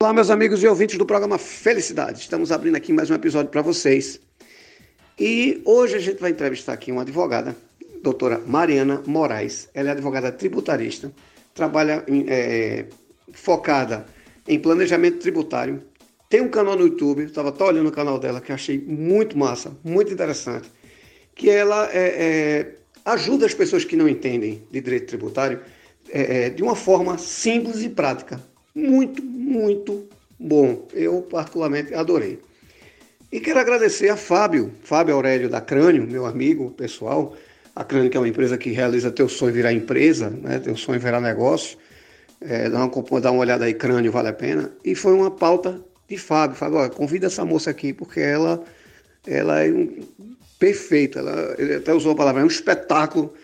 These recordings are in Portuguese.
Olá, meus amigos e ouvintes do programa Felicidade. Estamos abrindo aqui mais um episódio para vocês. E hoje a gente vai entrevistar aqui uma advogada, doutora Mariana Moraes. Ela é advogada tributarista, trabalha é, focada em planejamento tributário. Tem um canal no YouTube, estava até olhando o canal dela, que eu achei muito massa, muito interessante. Que ela é, é, ajuda as pessoas que não entendem de direito tributário é, é, de uma forma simples e prática. Muito, muito bom. Eu, particularmente, adorei. E quero agradecer a Fábio, Fábio Aurélio da Crânio, meu amigo pessoal. A Crânio, que é uma empresa que realiza teu sonho virar empresa, né? teu sonho virar negócio. É, dá, uma, dá uma olhada aí, Crânio, vale a pena. E foi uma pauta de Fábio. Fábio, olha, convida essa moça aqui, porque ela, ela é um, perfeita. Ela, ele até usou a palavra, é um espetáculo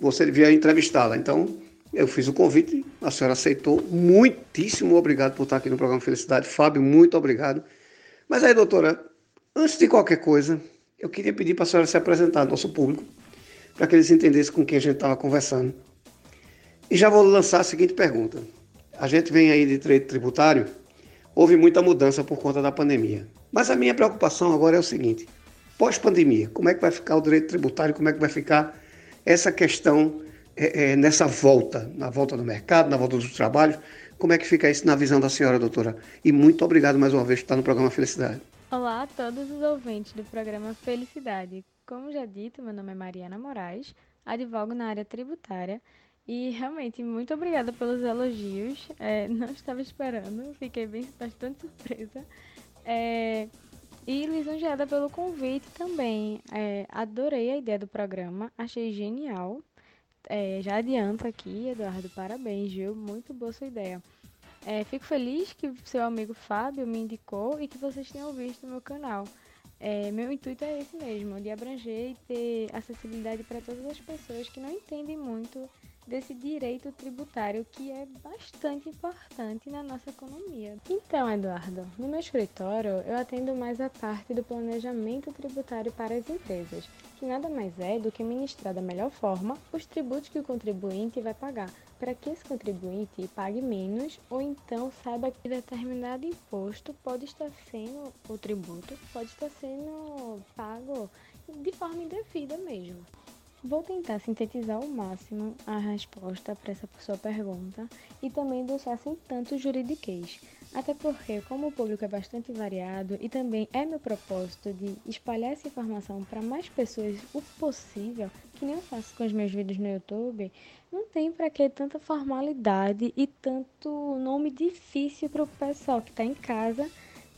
você vier entrevistá-la. Então, eu fiz o convite, a senhora aceitou. Muitíssimo obrigado por estar aqui no programa Felicidade. Fábio, muito obrigado. Mas aí, doutora, antes de qualquer coisa, eu queria pedir para a senhora se apresentar ao nosso público, para que eles entendessem com quem a gente estava conversando. E já vou lançar a seguinte pergunta. A gente vem aí de direito tributário, houve muita mudança por conta da pandemia. Mas a minha preocupação agora é o seguinte: pós-pandemia, como é que vai ficar o direito tributário, como é que vai ficar essa questão é, é, nessa volta, na volta do mercado, na volta dos trabalhos. Como é que fica isso na visão da senhora, doutora? E muito obrigado mais uma vez por estar no programa Felicidade. Olá a todos os ouvintes do programa Felicidade. Como já dito, meu nome é Mariana Moraes, advogo na área tributária e realmente muito obrigada pelos elogios. É, não estava esperando, fiquei bem bastante surpresa. É, e lisonjeada pelo convite também. É, adorei a ideia do programa, achei genial. É, já adianto aqui, Eduardo, parabéns, viu? Muito boa sua ideia. É, fico feliz que seu amigo Fábio me indicou e que vocês tenham visto no meu canal. É, meu intuito é esse mesmo, de abranger e ter acessibilidade para todas as pessoas que não entendem muito desse direito tributário que é bastante importante na nossa economia. Então, Eduardo, no meu escritório eu atendo mais a parte do planejamento tributário para as empresas, que nada mais é do que ministrar da melhor forma os tributos que o contribuinte vai pagar, para que esse contribuinte pague menos ou então saiba que determinado imposto pode estar sendo, o tributo pode estar sendo pago de forma indevida mesmo. Vou tentar sintetizar ao máximo a resposta para essa sua pergunta e também deixar sem tanto juridiquês, até porque, como o público é bastante variado e também é meu propósito de espalhar essa informação para mais pessoas o possível, que nem eu faço com os meus vídeos no YouTube, não tem para que tanta formalidade e tanto nome difícil para o pessoal que está em casa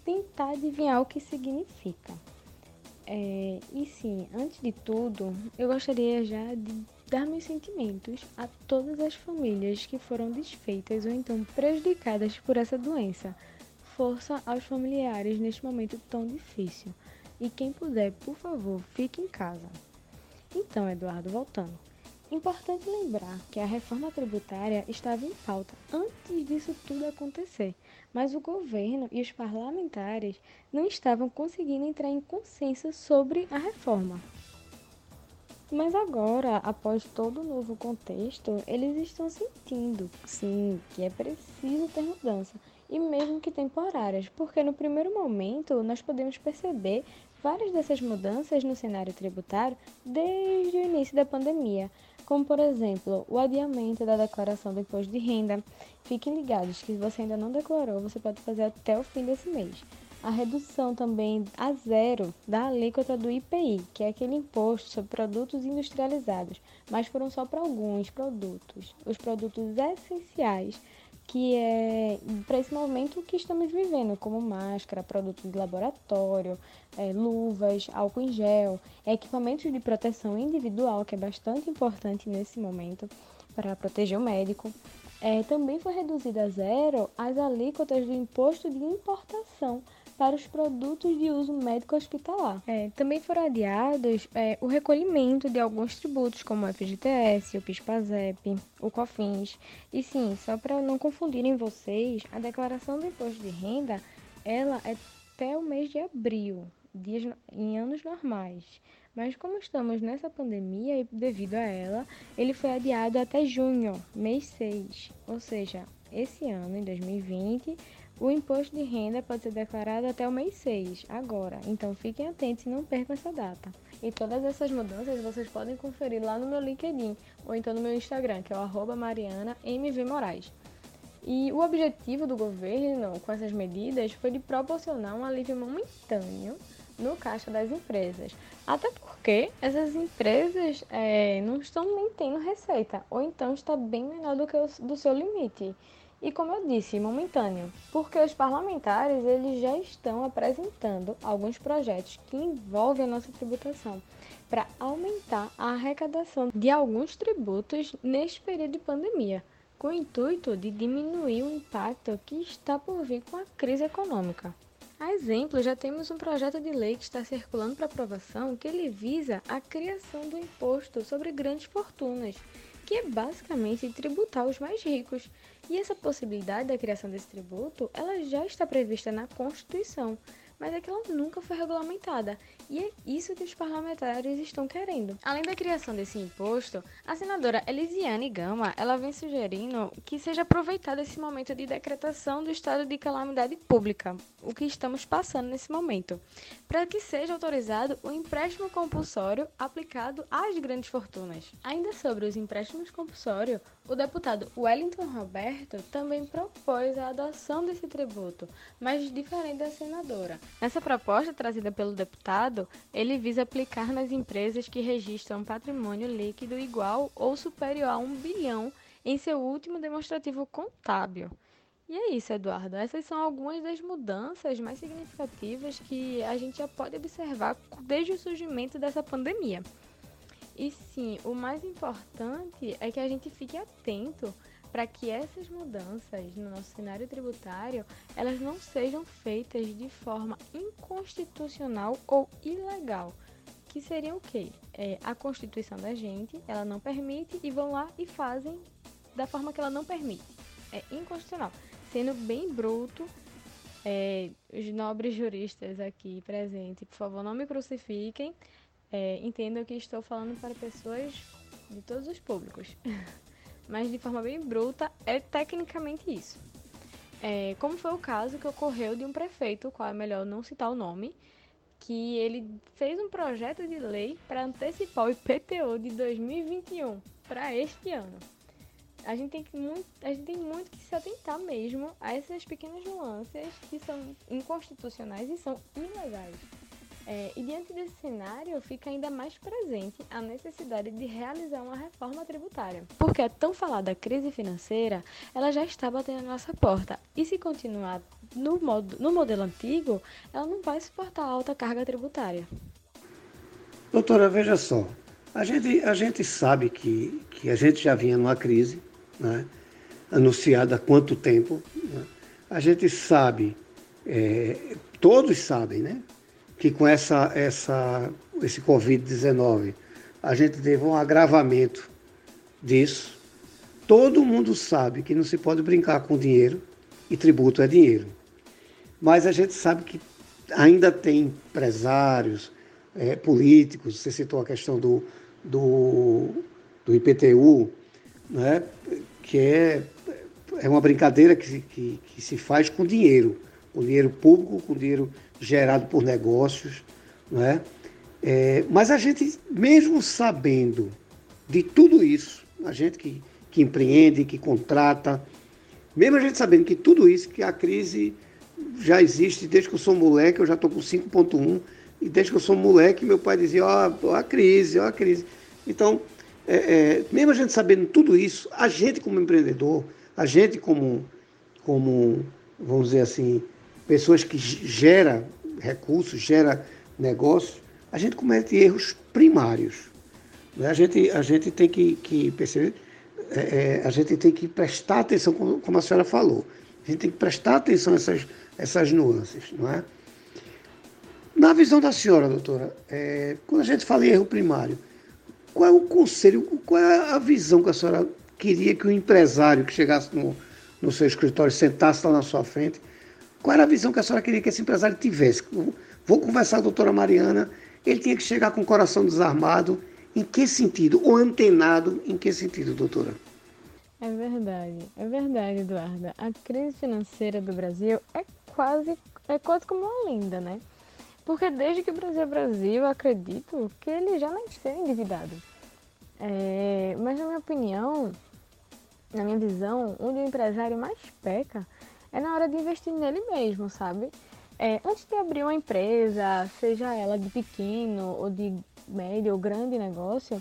tentar adivinhar o que significa. É, e sim, antes de tudo, eu gostaria já de dar meus sentimentos a todas as famílias que foram desfeitas ou então prejudicadas por essa doença. Força aos familiares neste momento tão difícil. E quem puder, por favor, fique em casa. Então, Eduardo, voltando. Importante lembrar que a reforma tributária estava em pauta antes disso tudo acontecer, mas o governo e os parlamentares não estavam conseguindo entrar em consenso sobre a reforma. Mas agora, após todo o novo contexto, eles estão sentindo, sim, que é preciso ter mudança, e mesmo que temporárias, porque no primeiro momento nós podemos perceber várias dessas mudanças no cenário tributário desde o início da pandemia, como por exemplo o adiamento da declaração do imposto de renda. Fiquem ligados que se você ainda não declarou, você pode fazer até o fim desse mês. A redução também a zero da alíquota do IPI, que é aquele imposto sobre produtos industrializados, mas foram só para alguns produtos, os produtos essenciais que é para esse momento que estamos vivendo, como máscara, produtos de laboratório, é, luvas, álcool em gel, equipamentos de proteção individual, que é bastante importante nesse momento para proteger o médico. É, também foi reduzida a zero as alíquotas do imposto de importação para os produtos de uso médico hospitalar. É, também foram adiados é, o recolhimento de alguns tributos, como o FGTS, o PIS/PASEP, o COFINS. E sim, só para não confundirem vocês, a declaração do imposto de renda ela é até o mês de abril, dias, em anos normais. Mas como estamos nessa pandemia e devido a ela, ele foi adiado até junho, mês 6. Ou seja, esse ano, em 2020, O imposto de renda pode ser declarado até o mês 6, agora, então fiquem atentos e não percam essa data. E todas essas mudanças vocês podem conferir lá no meu LinkedIn ou então no meu Instagram, que é o marianamvmoraes. E o objetivo do governo com essas medidas foi de proporcionar um alívio momentâneo no caixa das empresas. Até porque essas empresas é, não estão nem tendo receita, ou então está bem menor do que o do seu limite. E como eu disse, momentâneo, porque os parlamentares eles já estão apresentando alguns projetos que envolvem a nossa tributação para aumentar a arrecadação de alguns tributos neste período de pandemia com o intuito de diminuir o impacto que está por vir com a crise econômica. A exemplo, já temos um projeto de lei que está circulando para aprovação que ele visa a criação do imposto sobre grandes fortunas, que é basicamente tributar os mais ricos. E essa possibilidade da criação desse tributo, ela já está prevista na Constituição, mas é que ela nunca foi regulamentada. E é isso que os parlamentares estão querendo. Além da criação desse imposto, a senadora Elisiane Gama, ela vem sugerindo que seja aproveitado esse momento de decretação do estado de calamidade pública, o que estamos passando nesse momento, para que seja autorizado o empréstimo compulsório aplicado às grandes fortunas. Ainda sobre os empréstimos compulsórios, o deputado Wellington Roberto também propôs a adoção desse tributo, mas diferente da senadora. Nessa proposta trazida pelo deputado, ele visa aplicar nas empresas que registram patrimônio líquido igual ou superior a um bilhão em seu último demonstrativo contábil. E é isso, Eduardo. Essas são algumas das mudanças mais significativas que a gente já pode observar desde o surgimento dessa pandemia. E sim, o mais importante é que a gente fique atento para que essas mudanças no nosso cenário tributário elas não sejam feitas de forma inconstitucional ou ilegal. Que seriam o quê? É, a Constituição da gente, ela não permite e vão lá e fazem da forma que ela não permite. É inconstitucional. Sendo bem bruto, é, os nobres juristas aqui presentes, por favor, não me crucifiquem, é, entendo que estou falando para pessoas de todos os públicos, mas de forma bem bruta é tecnicamente isso. É, como foi o caso que ocorreu de um prefeito, qual é melhor não citar o nome, que ele fez um projeto de lei para antecipar o IPTU de 2021 para este ano. A gente, tem muito, a gente tem muito que se atentar mesmo a essas pequenas nuances que são inconstitucionais e são ilegais. É, e diante desse cenário, fica ainda mais presente a necessidade de realizar uma reforma tributária. Porque a tão falada crise financeira, ela já está batendo na nossa porta. E se continuar no, modo, no modelo antigo, ela não vai suportar alta carga tributária. Doutora, veja só. A gente, a gente sabe que, que a gente já vinha numa crise, né, anunciada há quanto tempo. Né? A gente sabe, é, todos sabem, né? Que com essa, essa, esse Covid-19 a gente teve um agravamento disso. Todo mundo sabe que não se pode brincar com dinheiro e tributo é dinheiro. Mas a gente sabe que ainda tem empresários, é, políticos, você citou a questão do, do, do IPTU, né, que é, é uma brincadeira que, que, que se faz com dinheiro, com dinheiro público, com dinheiro gerado por negócios, não é? é? mas a gente, mesmo sabendo de tudo isso, a gente que, que empreende, que contrata, mesmo a gente sabendo que tudo isso, que a crise já existe desde que eu sou moleque, eu já estou com 5.1, e desde que eu sou moleque, meu pai dizia, ó, oh, a crise, ó a crise. Então, é, é, mesmo a gente sabendo tudo isso, a gente como empreendedor, a gente como, como vamos dizer assim, pessoas que gera recursos, gera negócio, a gente comete erros primários. Né? A, gente, a gente tem que, que perceber, é, é, a gente tem que prestar atenção, como, como, a senhora falou, a gente tem que prestar atenção a essas, essas nuances, não é? Na visão da senhora, doutora, é, quando a gente fala em erro primário, qual é o conselho, qual é a visão que a senhora queria que o empresário que chegasse no, no seu escritório, sentasse lá na sua frente, qual era a visão que a senhora queria que esse empresário tivesse? Vou conversar com a doutora Mariana, ele tinha que chegar com o coração desarmado. Em que sentido? Ou antenado, em que sentido, doutora? É verdade, é verdade, Eduarda. A crise financeira do Brasil é quase, é quase como uma lenda, né? Porque desde que o Brasil é Brasil, acredito que ele já nasceu endividado. É, mas na minha opinião, na minha visão, onde o empresário mais peca é na hora de investir nele mesmo, sabe? É, antes de abrir uma empresa, seja ela de pequeno ou de médio ou grande negócio,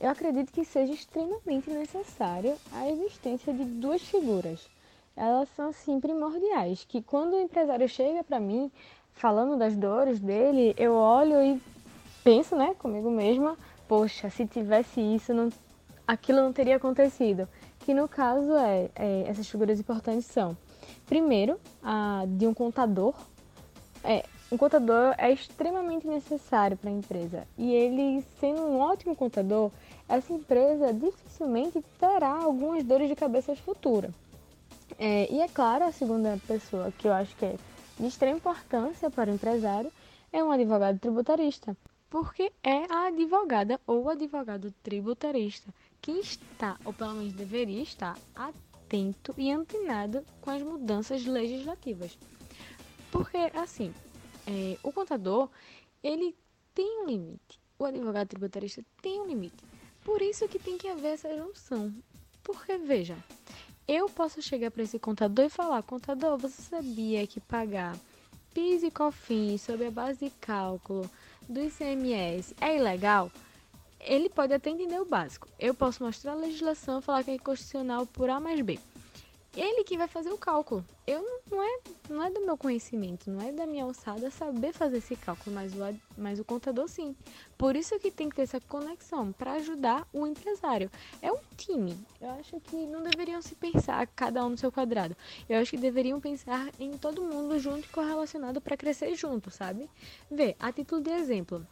eu acredito que seja extremamente necessário a existência de duas figuras. Elas são assim primordiais, que quando o empresário chega para mim falando das dores dele, eu olho e penso, né, comigo mesma, poxa, se tivesse isso, não, aquilo não teria acontecido. Que no caso é, é essas figuras importantes são, primeiro, a de um contador. É, um contador é extremamente necessário para a empresa e ele, sendo um ótimo contador, essa empresa dificilmente terá algumas dores de cabeça futuras. É, e é claro, a segunda pessoa que eu acho que é de extrema importância para o empresário é um advogado tributarista, porque é a advogada ou advogado tributarista que está, ou pelo menos deveria estar, atento e antenado com as mudanças legislativas. Porque, assim, é, o contador, ele tem um limite. O advogado tributarista tem um limite. Por isso que tem que haver essa junção. Porque, veja, eu posso chegar para esse contador e falar: contador, você sabia que pagar PIS e COFINS sobre a base de cálculo do ICMS é ilegal? Ele pode até entender o básico. Eu posso mostrar a legislação falar que é inconstitucional por A mais B ele que vai fazer o cálculo. Eu não é, não é do meu conhecimento, não é da minha alçada saber fazer esse cálculo, mas o, mas o contador sim. Por isso que tem que ter essa conexão para ajudar o empresário. É um time. Eu acho que não deveriam se pensar cada um no seu quadrado. Eu acho que deveriam pensar em todo mundo junto e correlacionado para crescer junto, sabe? Vê, a título de exemplo,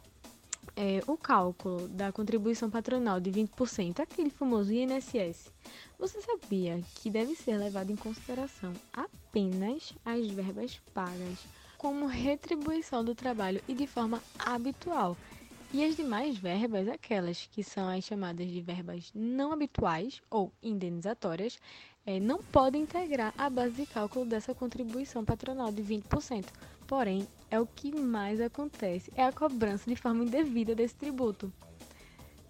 é, o cálculo da contribuição patronal de 20%, aquele famoso INSS, você sabia que deve ser levado em consideração apenas as verbas pagas como retribuição do trabalho e de forma habitual? E as demais verbas, aquelas que são as chamadas de verbas não habituais ou indenizatórias, é, não podem integrar a base de cálculo dessa contribuição patronal de 20%. Porém, é o que mais acontece, é a cobrança de forma indevida desse tributo.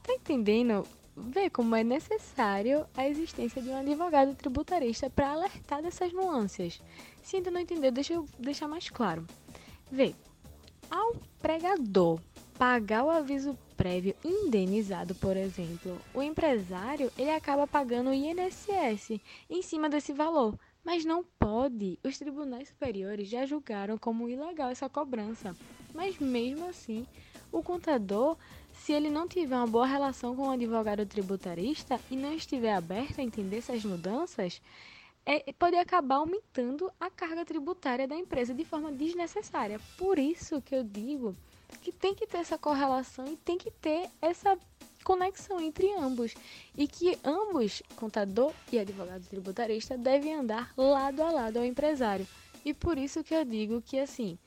Tá entendendo? Vê como é necessário a existência de um advogado tributarista para alertar dessas nuances. Se ainda não entendeu, deixa eu deixar mais claro. Vê, ao pregador pagar o aviso prévio indenizado, por exemplo, o empresário ele acaba pagando o INSS em cima desse valor. Mas não pode. Os tribunais superiores já julgaram como ilegal essa cobrança. Mas mesmo assim, o contador, se ele não tiver uma boa relação com o advogado tributarista e não estiver aberto a entender essas mudanças, é, pode acabar aumentando a carga tributária da empresa de forma desnecessária. Por isso que eu digo que tem que ter essa correlação e tem que ter essa conexão entre ambos e que ambos, contador e advogado tributarista, devem andar lado a lado ao empresário. E por isso que eu digo que assim,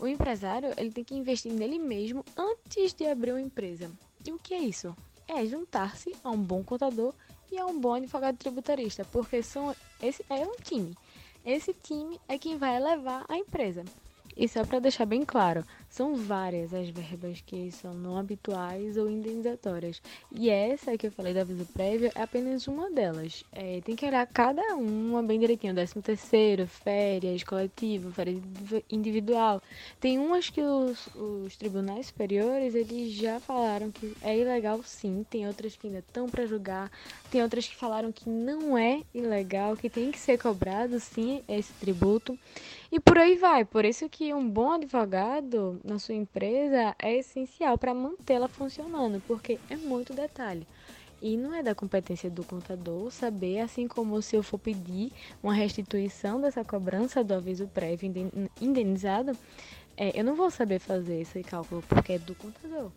o empresário ele tem que investir nele mesmo antes de abrir uma empresa. E o que é isso? É juntar-se a um bom contador e a um bom advogado tributarista, porque são esse é um time. Esse time é quem vai levar a empresa. E só para deixar bem claro, são várias as verbas que são não habituais ou indenizatórias. E essa que eu falei do aviso prévio é apenas uma delas. É, tem que olhar cada uma bem direitinho. Décimo terceiro, férias, coletivo, férias individual. Tem umas que os, os tribunais superiores eles já falaram que é ilegal sim. Tem outras que ainda estão para julgar. Tem outras que falaram que não é ilegal, que tem que ser cobrado sim esse tributo. E por aí vai. Por isso que um bom advogado na sua empresa é essencial para mantê-la funcionando, porque é muito detalhe. E não é da competência do contador saber, assim como se eu for pedir uma restituição dessa cobrança do aviso prévio indenizado, é, eu não vou saber fazer esse cálculo porque é do contador.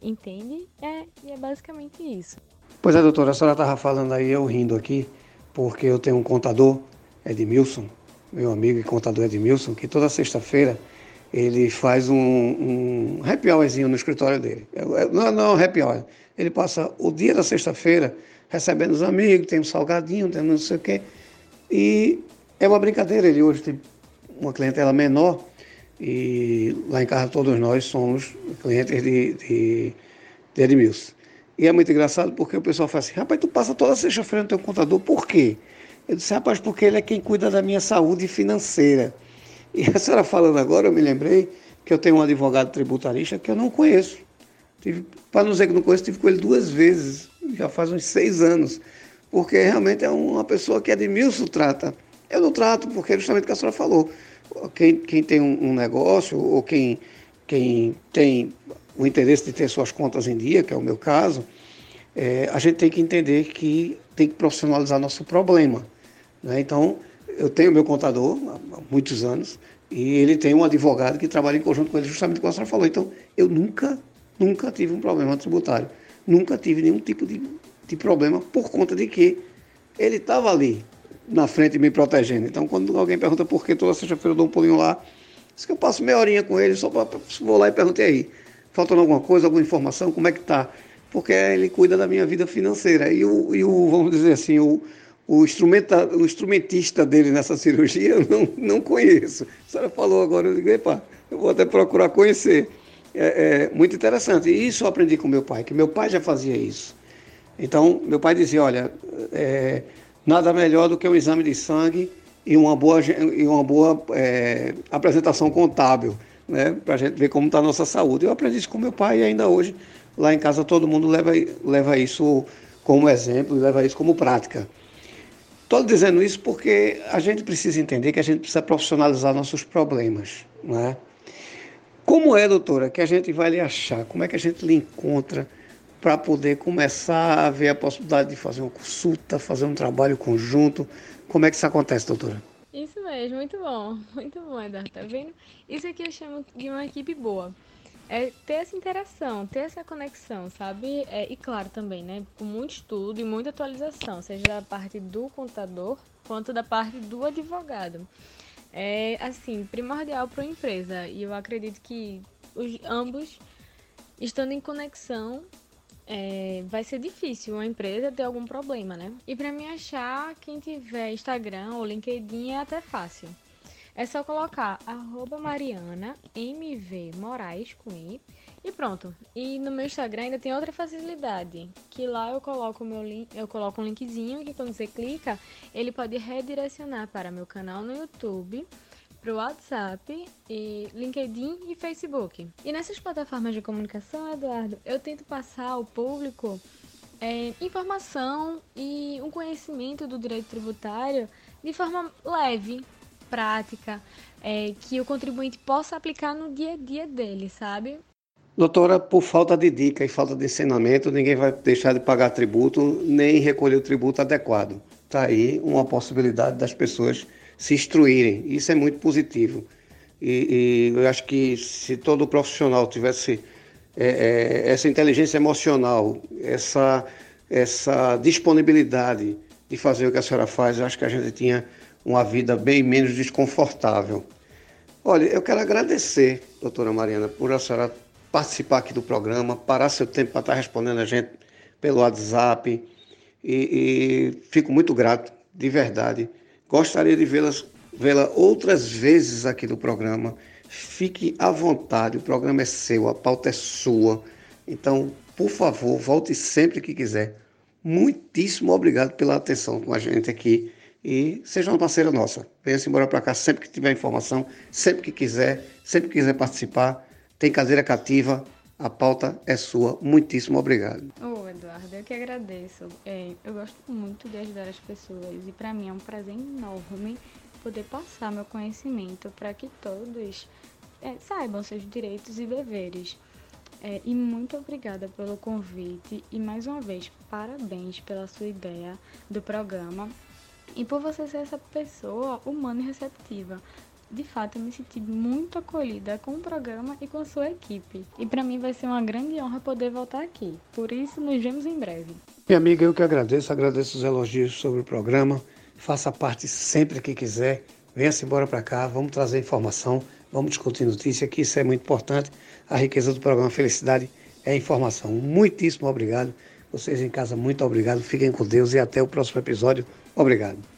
Entende? É, e é basicamente isso. Pois é, doutora, a senhora estava falando aí, eu rindo aqui, porque eu tenho um contador, Edmilson, meu amigo e contador Edmilson, que toda sexta-feira ele faz um, um happy hourzinho no escritório dele. É, é, não, não, happy hour. Ele passa o dia da sexta-feira recebendo os amigos, tem um salgadinho, tem não sei o quê. E é uma brincadeira, ele hoje tem uma clientela menor e lá em casa todos nós somos clientes de, de, de Edmilson. E é muito engraçado porque o pessoal fala assim, rapaz, tu passa toda sexta-feira no teu contador, por quê? Eu disse, rapaz, porque ele é quem cuida da minha saúde financeira. E a senhora falando agora, eu me lembrei que eu tenho um advogado tributarista que eu não conheço. Para não dizer que não conheço, tive com ele duas vezes, já faz uns seis anos. Porque realmente é uma pessoa que Edmilson trata. Eu não trato, porque é justamente o que a senhora falou. Quem, quem tem um, um negócio, ou quem, quem tem o interesse de ter suas contas em dia, que é o meu caso, é, a gente tem que entender que tem que profissionalizar nosso problema. Né? Então, eu tenho meu contador há muitos anos e ele tem um advogado que trabalha em conjunto com ele, justamente como a senhora falou. Então, eu nunca, nunca tive um problema tributário. Nunca tive nenhum tipo de, de problema por conta de que ele estava ali na frente me protegendo. Então, quando alguém pergunta por que toda sexta-feira eu dou um pulinho lá, diz que eu passo meia horinha com ele, só pra, vou lá e perguntei aí, faltando alguma coisa, alguma informação, como é que tá? Porque ele cuida da minha vida financeira. E o, e o vamos dizer assim, o, o, instrumenta, o instrumentista dele nessa cirurgia eu não, não conheço. A senhora falou agora, eu digo, epa, eu vou até procurar conhecer. É, é muito interessante. E isso eu aprendi com meu pai, que meu pai já fazia isso. Então, meu pai dizia, olha, é, nada melhor do que um exame de sangue e uma boa, e uma boa é, apresentação contábil, né, para a gente ver como está a nossa saúde. Eu aprendi isso com meu pai e ainda hoje, lá em casa, todo mundo leva, leva isso como exemplo leva isso como prática. Estou dizendo isso porque a gente precisa entender que a gente precisa profissionalizar nossos problemas. Não é? Como é, doutora, que a gente vai lhe achar? Como é que a gente lhe encontra? para poder começar a ver a possibilidade de fazer uma consulta, fazer um trabalho conjunto. Como é que isso acontece, doutora? Isso mesmo, muito bom, muito bom, Eduardo, tá vendo? Isso aqui eu chamo de uma equipe boa. É ter essa interação, ter essa conexão, sabe? É, e claro também, né? Com muito estudo e muita atualização, seja da parte do contador quanto da parte do advogado. É, assim, primordial para uma empresa. E eu acredito que os, ambos, estando em conexão, é, vai ser difícil uma empresa ter algum problema, né? E para me achar, quem tiver Instagram ou LinkedIn é até fácil. É só colocar arroba Mariana MV Moraes com I e pronto. E no meu Instagram ainda tem outra facilidade, que lá eu coloco meu link, eu coloco um linkzinho que quando você clica, ele pode redirecionar para meu canal no YouTube para o WhatsApp, e LinkedIn e Facebook. E nessas plataformas de comunicação, Eduardo, eu tento passar ao público é, informação e um conhecimento do direito tributário de forma leve, prática, é, que o contribuinte possa aplicar no dia a dia dele, sabe? Doutora, por falta de dica e falta de ensinamento, ninguém vai deixar de pagar tributo nem recolher o tributo adequado. Está aí uma possibilidade das pessoas se instruírem. Isso é muito positivo. E, e eu acho que se todo profissional tivesse é, é, essa inteligência emocional, essa, essa disponibilidade de fazer o que a senhora faz, acho que a gente tinha uma vida bem menos desconfortável. Olha, eu quero agradecer, doutora Mariana, por a senhora participar aqui do programa, parar seu tempo para estar respondendo a gente pelo WhatsApp. E, e fico muito grato, de verdade. Gostaria de vê-la vê outras vezes aqui no programa. Fique à vontade, o programa é seu, a pauta é sua. Então, por favor, volte sempre que quiser. Muitíssimo obrigado pela atenção com a gente aqui e seja uma parceira nossa. Venha-se embora para cá sempre que tiver informação, sempre que quiser, sempre que quiser participar. Tem cadeira cativa, a pauta é sua. Muitíssimo obrigado. Ô, Eduardo, eu que agradeço. É, eu gosto muito de ajudar as pessoas e para mim é um prazer enorme poder passar meu conhecimento para que todos é, saibam seus direitos e deveres. É, e muito obrigada pelo convite e mais uma vez parabéns pela sua ideia do programa e por você ser essa pessoa humana e receptiva de fato, eu me senti muito acolhida com o programa e com a sua equipe. E para mim vai ser uma grande honra poder voltar aqui. Por isso, nos vemos em breve. Minha amiga, eu que agradeço, agradeço os elogios sobre o programa. Faça parte sempre que quiser. Venha-se embora para cá, vamos trazer informação, vamos discutir notícia, que isso é muito importante. A riqueza do programa Felicidade é informação. Muitíssimo obrigado. Vocês em casa, muito obrigado. Fiquem com Deus e até o próximo episódio. Obrigado.